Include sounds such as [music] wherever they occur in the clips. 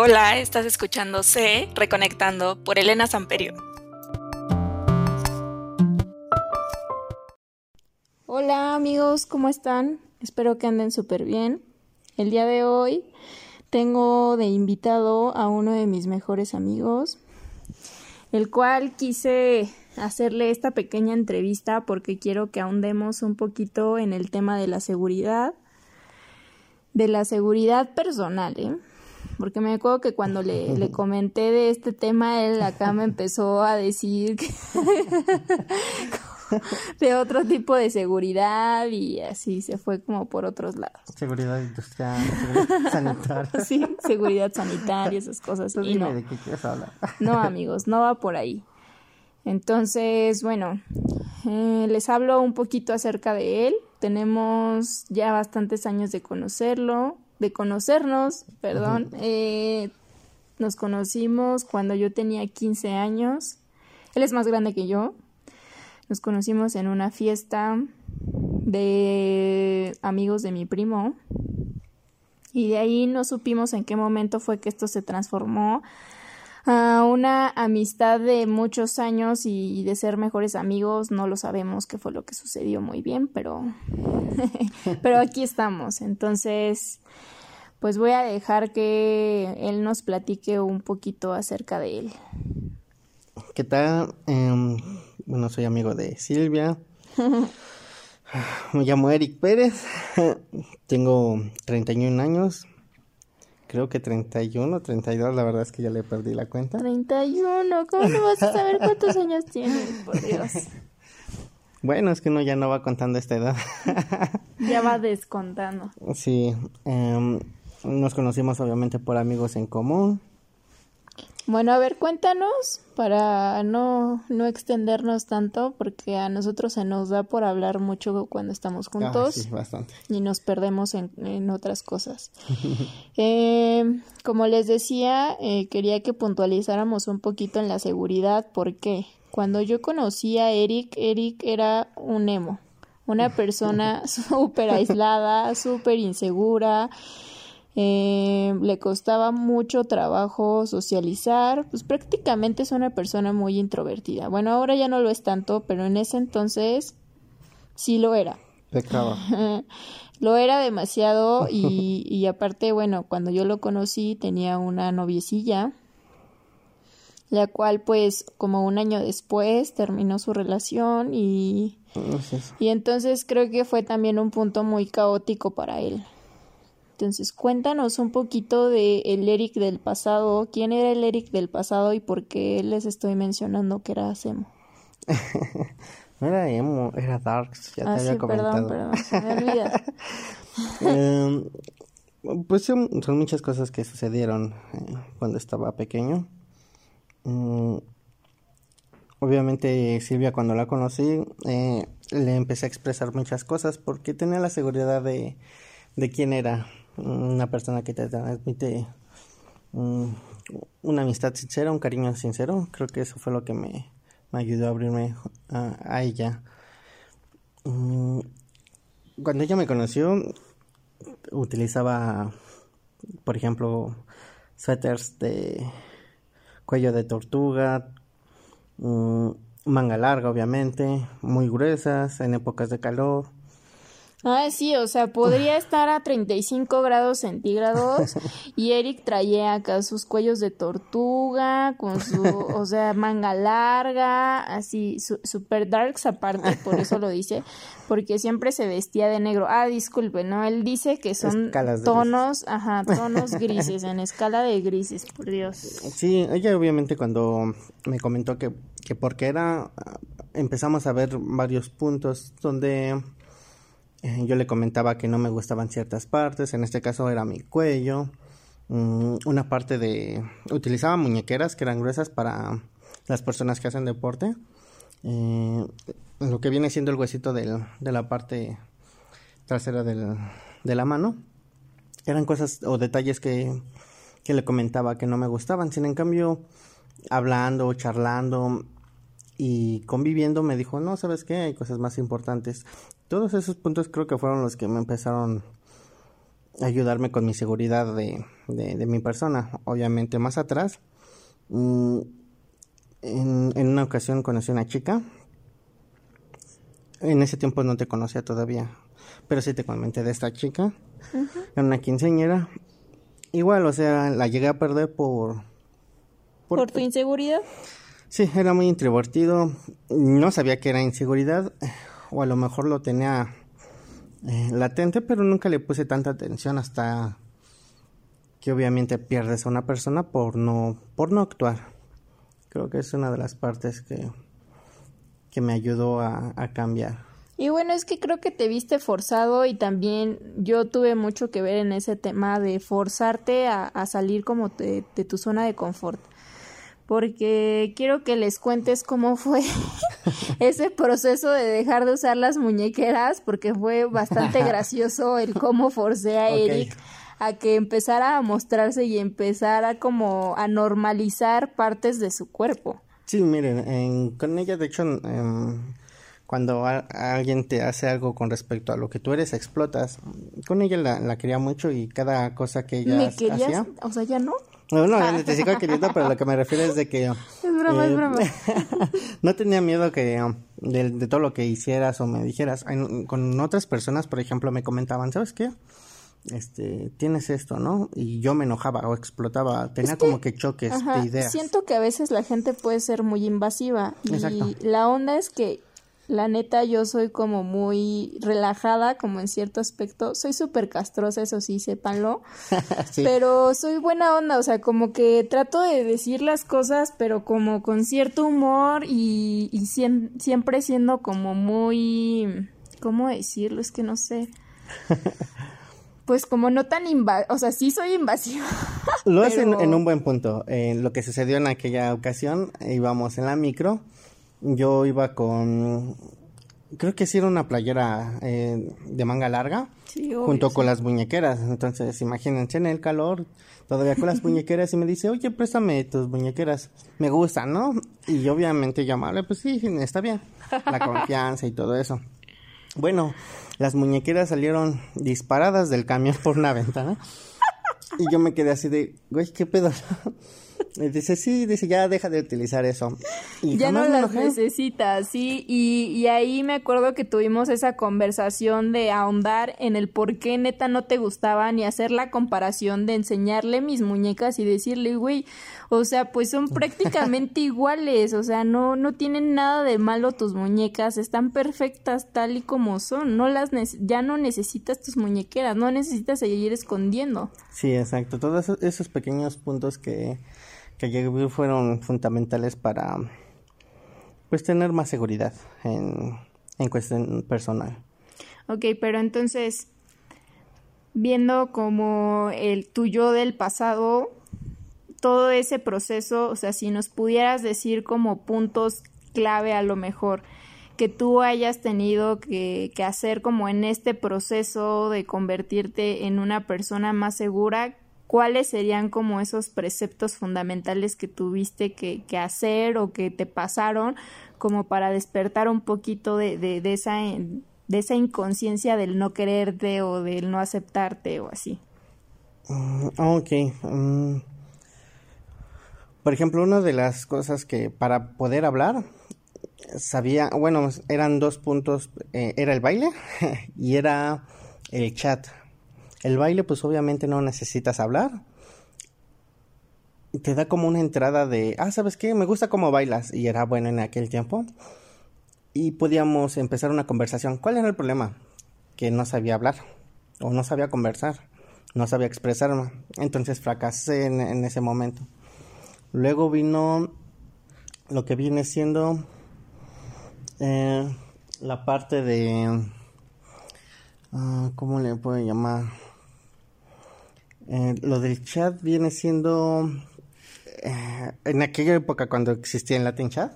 Hola, estás escuchando C, Reconectando por Elena Samperio. Hola amigos, ¿cómo están? Espero que anden súper bien. El día de hoy tengo de invitado a uno de mis mejores amigos, el cual quise hacerle esta pequeña entrevista porque quiero que ahondemos un poquito en el tema de la seguridad, de la seguridad personal, ¿eh? Porque me acuerdo que cuando le, le [laughs] comenté de este tema, él acá me empezó a decir que [laughs] de otro tipo de seguridad y así se fue como por otros lados. Seguridad industrial, seguridad sanitaria. [laughs] Sí, seguridad sanitaria, esas cosas. Tú Y dime no. de qué quieres hablar. No, amigos, no va por ahí. Entonces, bueno, eh, les hablo un poquito acerca de él. Tenemos ya bastantes años de conocerlo, de conocernos, perdón. Eh, nos conocimos cuando yo tenía 15 años. Él es más grande que yo. Nos conocimos en una fiesta de amigos de mi primo. Y de ahí no supimos en qué momento fue que esto se transformó a una amistad de muchos años y de ser mejores amigos. No lo sabemos qué fue lo que sucedió muy bien, pero, [laughs] pero aquí estamos. Entonces, pues voy a dejar que él nos platique un poquito acerca de él. ¿Qué tal? Em, bueno, soy amigo de Silvia. [laughs] Me llamo Eric Pérez. [laughs] Tengo 31 años. Creo que 31, 32, la verdad es que ya le perdí la cuenta. 31, ¿cómo no vas a saber cuántos años tienes? Por Dios. [laughs] Bueno, es que uno ya no va contando esta edad. [laughs] Ya va descontando. sí, em, nos conocimos obviamente por amigos en común. Bueno, a ver, cuéntanos para no, no extendernos tanto, porque a nosotros se nos da por hablar mucho cuando estamos Ah, juntos sí, bastante. y nos perdemos en, en otras cosas. [laughs] Eh, como les decía, eh, quería que puntualizáramos un poquito en la seguridad, porque cuando yo conocí a Eric, Eric era un emo, una persona [laughs] súper aislada, súper insegura. Eh, le costaba mucho trabajo socializar, pues prácticamente es una persona muy introvertida. Bueno, ahora ya no lo es tanto, pero en ese entonces sí lo era. Pecado. [laughs] lo era demasiado y, y aparte, bueno, cuando yo lo conocí tenía una noviecilla, la cual pues como un año después terminó su relación y, y entonces creo que fue también un punto muy caótico para él. Entonces, cuéntanos un poquito de el Eric del pasado, quién era el Eric del pasado y por qué les estoy mencionando que era Semo. [laughs] no era emo, era darks, ya te Ah, había sí, comentado. perdón, perdón, se me olvida. [laughs] Em, pues son, son muchas cosas que sucedieron eh, cuando estaba pequeño. Mm, obviamente Silvia cuando la conocí eh, le empecé a expresar muchas cosas porque tenía la seguridad de, de quién era una persona que te transmite mm, una amistad sincera, un cariño sincero. Creo que eso fue lo que me, me ayudó a abrirme a, ella. Mm, cuando ella me conoció, utilizaba, por ejemplo, suéteres de cuello de tortuga, mm, manga larga, obviamente, muy gruesas en épocas de calor. Ah, sí, o sea, podría estar a 35 grados centígrados [laughs] y Eric traía acá sus cuellos de tortuga, con su, o sea, manga larga, así, su, super darks aparte, por eso lo dice, porque siempre se vestía de negro. Ah, disculpe, ¿no? Él dice que son tonos, ajá, tonos [laughs] grises, en escala de grises, por Dios. Sí, ella obviamente cuando me comentó que, que porque era, ah, empezamos a ver varios puntos donde yo le comentaba que no me gustaban ciertas partes, en este caso era mi cuello, mm, una parte de... Utilizaba muñequeras que eran gruesas para las personas que hacen deporte, eh, lo que viene siendo el huesito del- de la parte trasera del- de la mano. Eran cosas o detalles que, que le comentaba que no me gustaban, sin en cambio, hablando, charlando y conviviendo me dijo, no, ¿sabes qué? Hay cosas más importantes. Todos esos puntos creo que fueron los que me empezaron ayudarme con mi seguridad de, de, mi persona. Obviamente más atrás, mm, en, en, una ocasión conocí a una chica. En ese tiempo no te conocía todavía, pero sí te comenté de esta chica. Era una quinceañera. Igual, o sea, la llegué a perder por... ¿Por, tu inseguridad? Sí, era muy introvertido. No sabía que era inseguridad, o a lo mejor lo tenía eh, latente, pero nunca le puse tanta atención hasta que obviamente pierdes a una persona por no, por no actuar. Creo que es una de las partes que, que me ayudó a, cambiar. Y bueno, es que creo que te viste forzado y también yo tuve mucho que ver en ese tema de forzarte a, salir como de tu zona de confort porque quiero que les cuentes cómo fue [laughs] [laughs] ese proceso de dejar de usar las muñequeras, porque fue bastante [laughs] gracioso el cómo forcé a Eric a que empezara a mostrarse y empezara como a normalizar partes de su cuerpo. Sí, miren, con ella de hecho cuando alguien te hace algo con respecto a lo que tú eres, explotas. Con ella la, quería mucho y cada cosa que ella ¿Me querías? hacía... O sea, ¿ya no? No, no, te sigo queriendo, pero lo que me refiero es de que... [laughs] Es broma, es eh, broma. [laughs] no tenía miedo que de, todo lo que hicieras o me dijeras. Con otras personas, por ejemplo, me comentaban, ¿sabes qué? Este, tienes esto, ¿no? Y yo me enojaba o explotaba, tenía como que choques de ideas. Siento que a veces la gente puede ser muy invasiva y la onda es que la neta, yo soy como muy relajada, como en cierto aspecto. Soy súper castrosa, eso sí, sépanlo. [laughs] Pero soy buena onda, o sea, como que trato de decir las cosas, pero como con cierto humor y, y siempre siendo como muy... ¿Cómo decirlo? Es que no sé. [laughs] pues como no tan invasiva, o sea, sí soy invasiva. Lo hacen en, un buen punto. En lo que sucedió en aquella ocasión, íbamos en la micro yo iba con, creo que sí era una playera eh, de manga larga, junto con las muñequeras. Entonces, imagínense en el calor, todavía con las [laughs] muñequeras y me dice, oye, préstame tus muñequeras, me gustan, ¿no? Y obviamente yo amable, pues sí, está bien, la confianza y todo eso. Bueno, las muñequeras salieron disparadas del camión por una ventana. Y yo me quedé así de, güey, ¿qué pedo? [laughs] dice, sí, dice, ya deja de utilizar eso. Y ya no las necesitas, sí. Y, y ahí me acuerdo que tuvimos esa conversación de ahondar en el por qué neta no te gustaban y hacer la comparación de enseñarle mis muñecas y decirle, güey, o sea, pues son [laughs] prácticamente iguales, o sea, no, no tienen nada de malo tus muñecas, están perfectas tal y como son, no las ya no necesitas tus muñequeras, no necesitas seguir escondiendo. Sí, exacto, todos esos pequeños puntos que que fueron fundamentales para pues tener más seguridad en, en cuestión personal. Ok, pero entonces, viendo como el tuyo del pasado, todo ese proceso, o sea, si nos pudieras decir como puntos clave a lo mejor que tú hayas tenido que, que hacer como en este proceso de convertirte en una persona más segura, ¿cuáles serían como esos preceptos fundamentales que tuviste que, hacer o que te pasaron como para despertar un poquito de, esa, de esa inconsciencia del no quererte o del no aceptarte o así? Mm, ok. Mm. Por ejemplo, una de las cosas que para poder hablar sabía, bueno, eran dos puntos, eh, era el baile [laughs] y era el chat. El baile pues obviamente no necesitas hablar. Te da como una entrada de, ah, ¿sabes qué? Me gusta cómo bailas. Y era bueno en aquel tiempo. Y podíamos empezar una conversación. ¿Cuál era el problema? Que no sabía hablar o no sabía conversar, no sabía expresarme. Entonces fracasé en, ese momento. Luego vino lo que viene siendo eh, la parte de... Ah, ¿Cómo le puedo llamar? Eh, lo del chat viene siendo eh, en aquella época cuando existía el Latin Chat,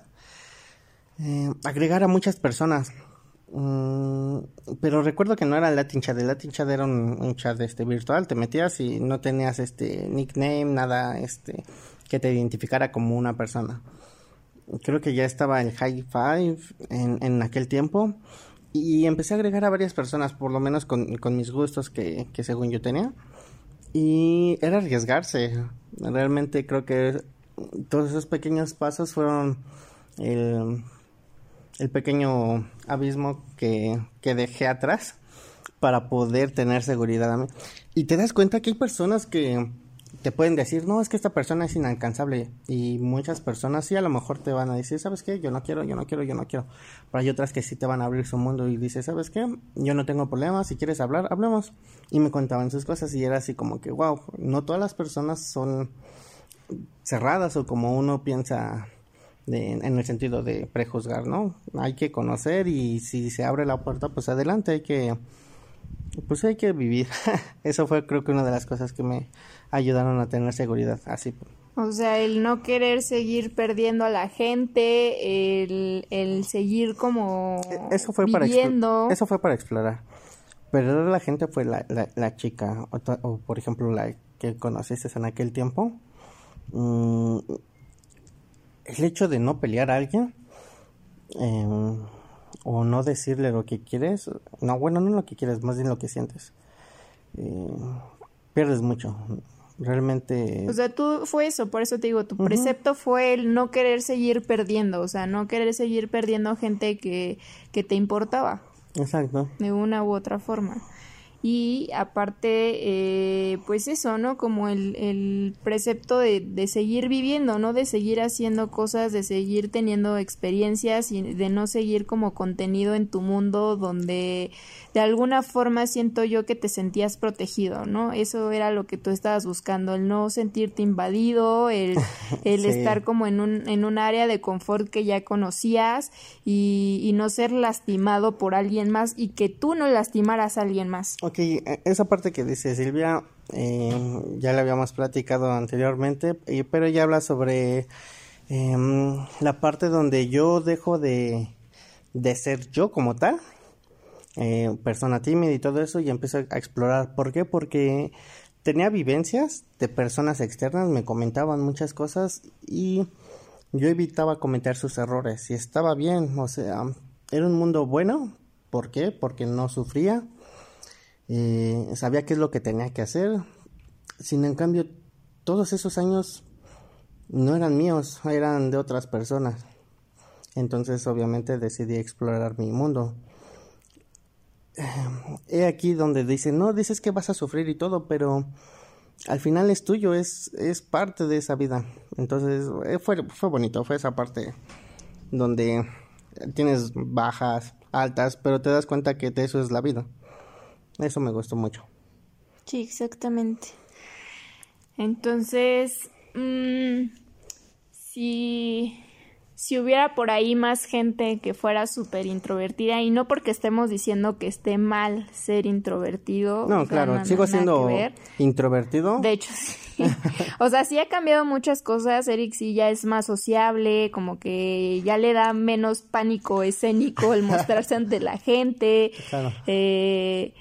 eh, agregar a muchas personas. Mm, pero recuerdo que no era el Latin Chat, el Latin Chat era un, chat este virtual, te metías y no tenías este nickname, nada este que te identificara como una persona. Creo que ya estaba el High Five en, en aquel tiempo Y empecé a agregar a varias personas, por lo menos con, con mis gustos que, que según yo tenía. Y era arriesgarse. Realmente creo que todos esos pequeños pasos fueron el, el pequeño abismo que, que dejé atrás para poder tener seguridad a. Y te das cuenta que hay personas que te pueden decir, no, es que esta persona es inalcanzable. Y muchas personas sí a lo mejor te van a decir, ¿sabes qué? Yo no quiero, yo no quiero, yo no quiero. Pero hay otras que sí te van a abrir su mundo y dices, ¿sabes qué? Yo no tengo problemas, si quieres hablar, hablemos. Y me contaban sus cosas y era así como que, wow, no todas las personas son cerradas o como uno piensa en el sentido de prejuzgar, ¿no? Hay que conocer y si se abre la puerta, pues adelante, hay que pues hay que vivir. [laughs] Eso fue creo que una de las cosas que me ayudaron a tener seguridad, así. O sea, el no querer seguir perdiendo a la gente, el, el seguir como e, eso fue viviendo. Para eso fue para explorar. Perder a la gente fue la, la, chica, o, por ejemplo la que conociste en aquel tiempo. Mm, el hecho de no pelear a alguien, eh, o no decirle lo que quieres, no, bueno, no lo que quieres, más bien lo que sientes. Eh, pierdes mucho, realmente. O sea, tú fue eso, por eso te digo, tu precepto fue el no querer seguir perdiendo, o sea, no querer seguir perdiendo gente que, que te importaba. Exacto. De una u otra forma y aparte eh, pues eso no como el, el precepto de, de, seguir viviendo no de seguir haciendo cosas de seguir teniendo experiencias y de no seguir como contenido en tu mundo donde de alguna forma siento yo que te sentías protegido no eso era lo que tú estabas buscando el no sentirte invadido el, [laughs] el estar como en un en un área de confort que ya conocías y, y no ser lastimado por alguien más y que tú no lastimaras a alguien más Ok, e, esa parte que dice Silvia, eh, ya la habíamos platicado anteriormente, pero ella habla sobre em, la parte donde yo dejo de, de ser yo como tal, eh, persona tímida y todo eso, y empiezo a explorar. ¿Por qué? Porque tenía vivencias de personas externas, me comentaban muchas cosas y yo evitaba comentar sus errores y estaba bien, o sea, era un mundo bueno. ¿Por qué? Porque no sufría, eh, sabía qué es lo que tenía que hacer. Sin en cambio, todos esos años no eran míos, eran de otras personas. Entonces, obviamente, decidí explorar mi mundo. He aquí donde dice, no, dices que vas a sufrir y todo, pero al final es tuyo, es, es parte de esa vida. Entonces, eh, fue, fue bonito, fue esa parte donde tienes bajas, altas, pero te das cuenta que eso es la vida. Eso me gustó mucho. Sí, exactamente. Entonces, mmm, si, si hubiera por ahí más gente que fuera súper introvertida, y no porque estemos diciendo que esté mal ser introvertido. No, claro, sigo siendo introvertido. De hecho, sí. [laughs] o sea, sí ha cambiado muchas cosas. Eric sí ya es más sociable, como que ya le da menos pánico escénico el mostrarse ante la gente. [laughs] Claro. Eh,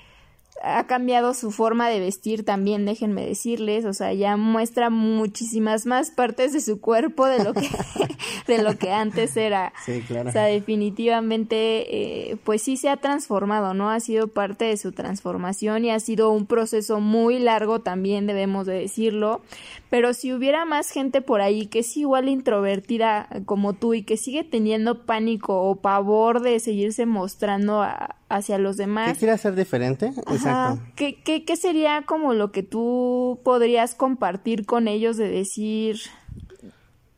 ha cambiado su forma de vestir también, déjenme decirles, o sea, ya muestra muchísimas más partes de su cuerpo de lo que, [laughs] de lo que antes era. Sí, claro. O sea, definitivamente, eh, pues sí se ha transformado, ¿no? Ha sido parte de su transformación y ha sido un proceso muy largo también, debemos de decirlo, pero si hubiera más gente por ahí que es igual introvertida como tú y que sigue teniendo pánico o pavor de seguirse mostrando a, hacia los demás. ¿Qué quiere hacer diferente? Exacto. ¿Qué, qué, qué sería como lo que tú podrías compartir con ellos de decir,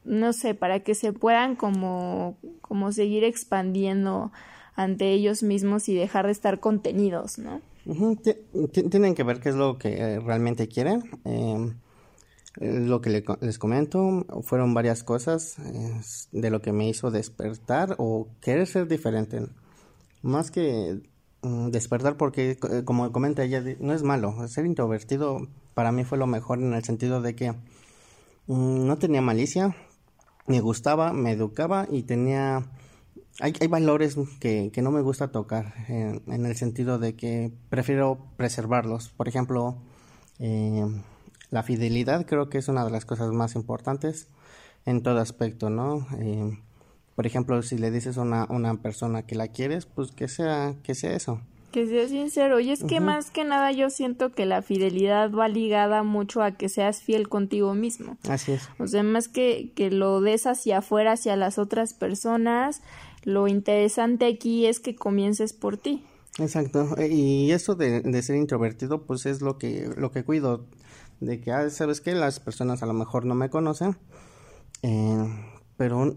no sé, para que se puedan como, como seguir expandiendo ante ellos mismos y dejar de estar contenidos, ¿no? Tienen que ver qué es lo que eh, realmente quieren. Em, lo que les comento fueron varias cosas de lo que me hizo despertar o querer ser diferente más que mm, despertar porque eh, como comenta ella no es malo. Ser introvertido para mí fue lo mejor en el sentido de que mm, no tenía malicia me gustaba me educaba y tenía hay, hay valores que, que, no me gusta tocar en, el sentido de que prefiero preservarlos. Por ejemplo eh, la fidelidad creo que es una de las cosas más importantes en todo aspecto no eh, por ejemplo, si le dices a una, una persona que la quieres, pues que sea, que sea eso. Que sea sincero. Y es que más que nada yo siento que la fidelidad va ligada mucho a que seas fiel contigo mismo. Así es. O sea, más que, que lo des hacia afuera, hacia las otras personas, lo interesante aquí es que comiences por ti. Exacto. Y eso de, de ser introvertido, pues es lo que, lo que cuido. De que, ah, ¿sabes qué? Las personas a lo mejor no me conocen. Eh, pero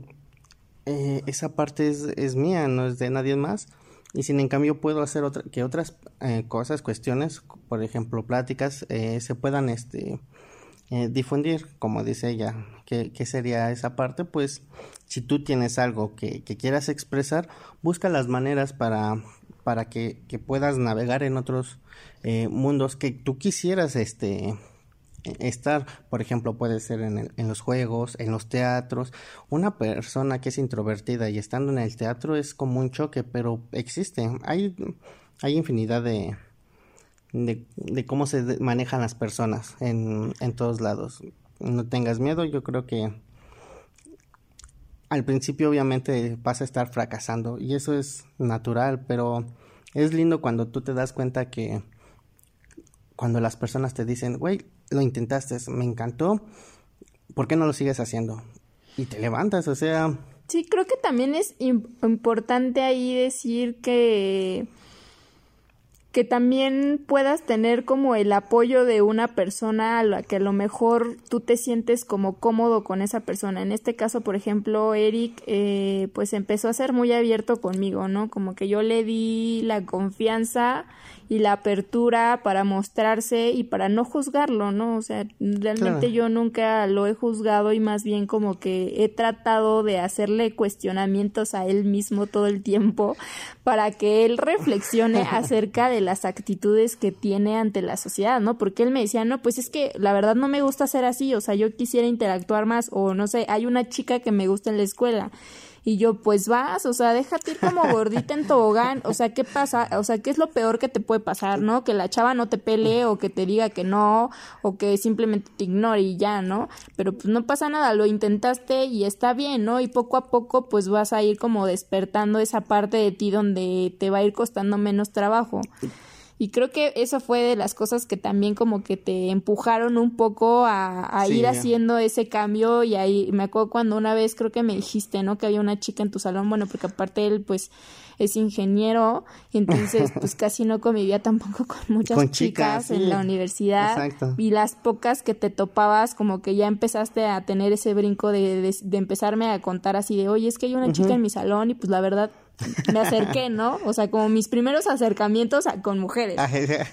eh, esa parte es, es mía, no es de nadie más y sin en cambio puedo hacer otra, que otras eh, cosas, cuestiones, por ejemplo, pláticas, eh, se puedan este, eh, difundir, como dice ella. ¿Qué, ¿Qué, sería esa parte? Pues si tú tienes algo que, quieras expresar, busca las maneras para, para que, que puedas navegar en otros mundos que tú quisieras este, estar, por ejemplo, puede ser en, en, los juegos, en los teatros. Una persona que es introvertida y estando en el teatro es como un choque, pero existe. Hay, hay infinidad de, de, de cómo se manejan las personas en, en todos lados. No tengas miedo, yo creo que al principio obviamente vas a estar fracasando y eso es natural, pero es lindo cuando tú te das cuenta que cuando las personas te dicen, güey, lo intentaste, me encantó, ¿por qué no lo sigues haciendo? Y te levantas, o sea... Sí, creo que también es importante ahí decir que que también puedas tener como el apoyo de una persona a la que a lo mejor tú te sientes como cómodo con esa persona. En este caso, por ejemplo, Eric, eh, pues empezó a ser muy abierto conmigo, ¿no? Como que yo le di la confianza y la apertura para mostrarse y para no juzgarlo, ¿no? O sea, realmente claro. yo nunca lo he juzgado y más bien como que he tratado de hacerle cuestionamientos a él mismo todo el tiempo para que él reflexione [laughs] acerca de las actitudes que tiene ante la sociedad, ¿no? Porque él me decía, no, pues es que la verdad no me gusta ser así, o sea, yo quisiera interactuar más o no sé, hay una chica que me gusta en la escuela y yo, pues vas, o sea, déjate ir como gordita en tobogán. O sea, ¿qué pasa? O sea, ¿qué es lo peor que te puede pasar, no? Que la chava no te pelee o que te diga que no o que simplemente te ignore y ya, ¿no? Pero pues no pasa nada, lo intentaste y está bien, ¿no? Y poco a poco pues vas a ir como despertando esa parte de ti donde te va a ir costando menos trabajo. Y creo que eso fue de las cosas que también como que te empujaron un poco a, a sí, ir yeah. haciendo ese cambio y ahí me acuerdo cuando una vez creo que me dijiste, ¿no? Que había una chica en tu salón, bueno, porque aparte él pues es ingeniero, y entonces pues [laughs] casi no convivía tampoco con muchas con chicas, chicas sí. en la universidad Exacto. y las pocas que te topabas como que ya empezaste a tener ese brinco de, de, de empezarme a contar así de, oye, es que hay una uh -huh. chica en mi salón y pues la verdad me acerqué, ¿no? O sea, como mis primeros acercamientos a, con mujeres.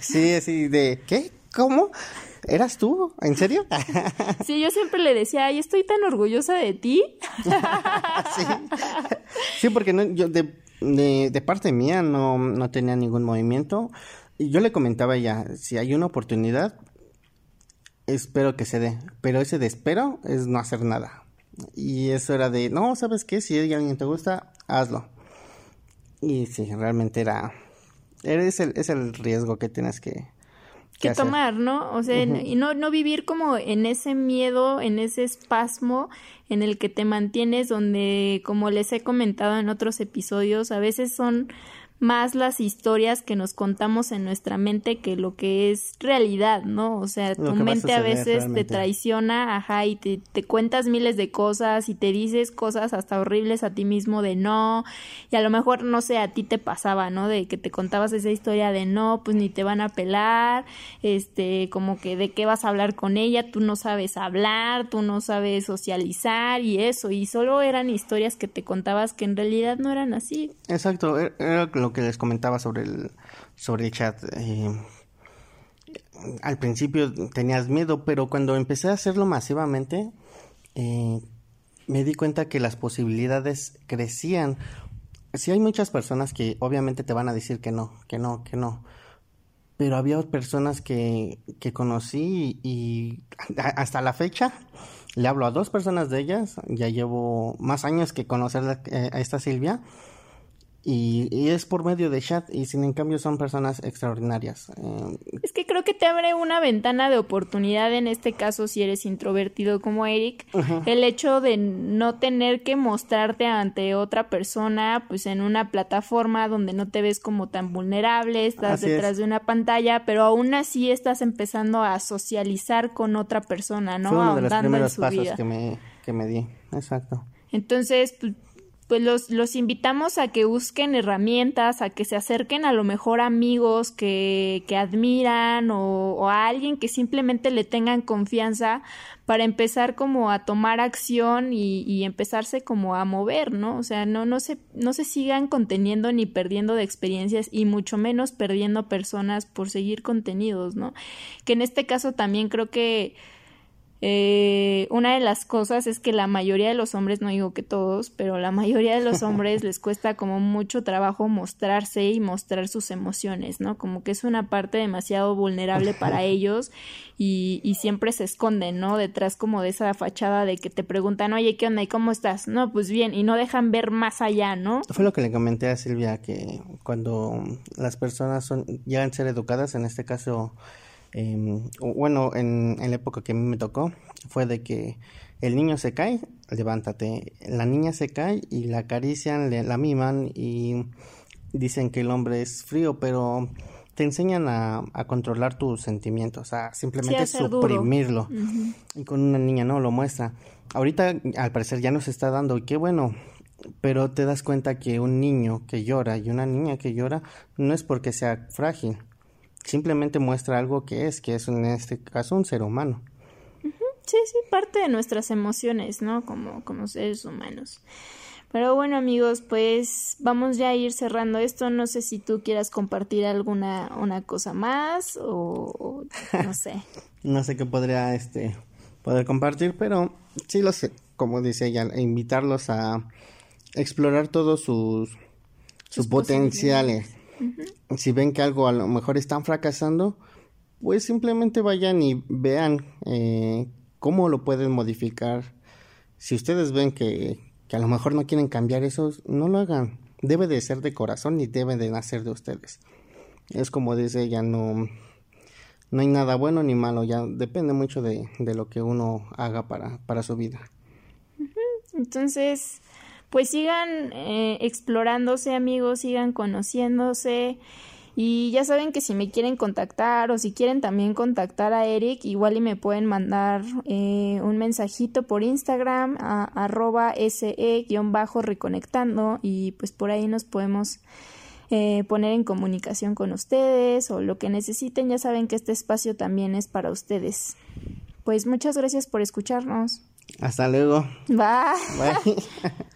Sí, así de, ¿qué? ¿Cómo? ¿Eras tú? ¿En serio? Sí, yo siempre le decía, ay, estoy tan orgullosa de ti. [laughs] sí. sí, porque no, yo de, de, de, parte mía no, no tenía ningún movimiento. Y yo le comentaba ya, si hay una oportunidad, espero que se dé. Pero ese de espero es no hacer nada. Y eso era de, no, ¿sabes qué? Si alguien te gusta, hazlo. Y sí, realmente era, es el, es el riesgo que tienes que, que, que tomar, ¿no? O sea, uh -huh. y no, no vivir como en ese miedo, en ese espasmo en el que te mantienes, donde, como les he comentado en otros episodios, a veces son más las historias que nos contamos en nuestra mente que lo que es realidad, ¿no? O sea, tu mente a, a veces realmente. te traiciona, ajá, y te, te, cuentas miles de cosas y te dices cosas hasta horribles a ti mismo de no, y a lo mejor, no sé, a ti te pasaba, ¿no? De que te contabas esa historia de no, pues ni te van a pelar, este, como que de qué vas a hablar con ella, tú no sabes hablar, tú no sabes socializar y eso, y solo eran historias que te contabas que en realidad no eran así. Exacto, e-, era lo que les comentaba sobre el, sobre chat. Eh, al principio tenías miedo, pero cuando empecé a hacerlo masivamente, eh, me di cuenta que las posibilidades crecían. Sí hay muchas personas que obviamente te van a decir que no, que no, que no. Pero había personas que, que conocí y, y hasta la fecha le hablo a dos personas de ellas. Ya llevo más años que conocer a esta Silvia y, es por medio de chat y sin en cambio son personas extraordinarias. Eh, es que creo que te abre una ventana de oportunidad en este caso si eres introvertido como Eric, el hecho de no tener que mostrarte ante otra persona pues en una plataforma donde no te ves como tan vulnerable, estás detrás de una pantalla, pero aún así estás empezando a socializar con otra persona, ¿no? Fue uno de los primeros pasos que me, que me di, exacto. Entonces, pues, pues los, los invitamos a que busquen herramientas, a que se acerquen a lo mejor amigos que, que admiran o, a alguien que simplemente le tengan confianza para empezar como a tomar acción y, y, empezarse como a mover, ¿no? O sea, no, no se, no se sigan conteniendo ni perdiendo de experiencias y mucho menos perdiendo personas por seguir contenidos, ¿no? Que en este caso también creo que eh, una de las cosas es que la mayoría de los hombres, no digo que todos, pero la mayoría de los [laughs] hombres les cuesta como mucho trabajo mostrarse y mostrar sus emociones, ¿no? Como que es una parte demasiado vulnerable para [laughs] ellos y, y siempre se esconden, ¿no? Detrás como de esa fachada de que te preguntan, oye, ¿qué onda? ¿Y cómo estás? No, pues bien, y no dejan ver más allá, ¿no? Fue lo que le comenté a Silvia, que cuando las personas son, llegan a ser educadas, en este caso Em, bueno, en, la época que a mí me tocó, fue de que el niño se cae, levántate, la niña se cae y la acarician, le, la miman y dicen que el hombre es frío, pero te enseñan a, controlar tus sentimientos, a simplemente suprimirlo. Y con una niña no lo muestra. Ahorita al parecer ya nos está dando, y qué bueno, pero te das cuenta que un niño que llora y una niña que llora no es porque sea frágil, simplemente muestra algo que es, que es en este caso un ser humano. Sí, sí, parte de nuestras emociones, ¿no? Como, como seres humanos. Pero bueno amigos, pues vamos ya a ir cerrando esto. No sé si tú quieras compartir alguna una cosa más o, no sé. [laughs] no sé qué podría este poder compartir, pero sí lo sé, como dice ella, invitarlos a explorar todos sus, sus potenciales si ven que algo a lo mejor están fracasando, pues simplemente vayan y vean eh, cómo lo pueden modificar. Si ustedes ven que, que a lo mejor no quieren cambiar eso, no lo hagan. Debe de ser de corazón y debe de nacer de ustedes. Es como dice ella, no, no hay nada bueno ni malo, ya depende mucho de, de lo que uno haga para, para su vida. Entonces, pues sigan eh, explorándose amigos, sigan conociéndose y ya saben que si me quieren contactar o si quieren también contactar a Eric, igual y me pueden mandar eh, un mensajito por Instagram a arroba se-reconectando y pues por ahí nos podemos eh, poner en comunicación con ustedes o lo que necesiten. Ya saben que este espacio también es para ustedes. Pues muchas gracias por escucharnos. Hasta luego. Bye. Bye. [laughs]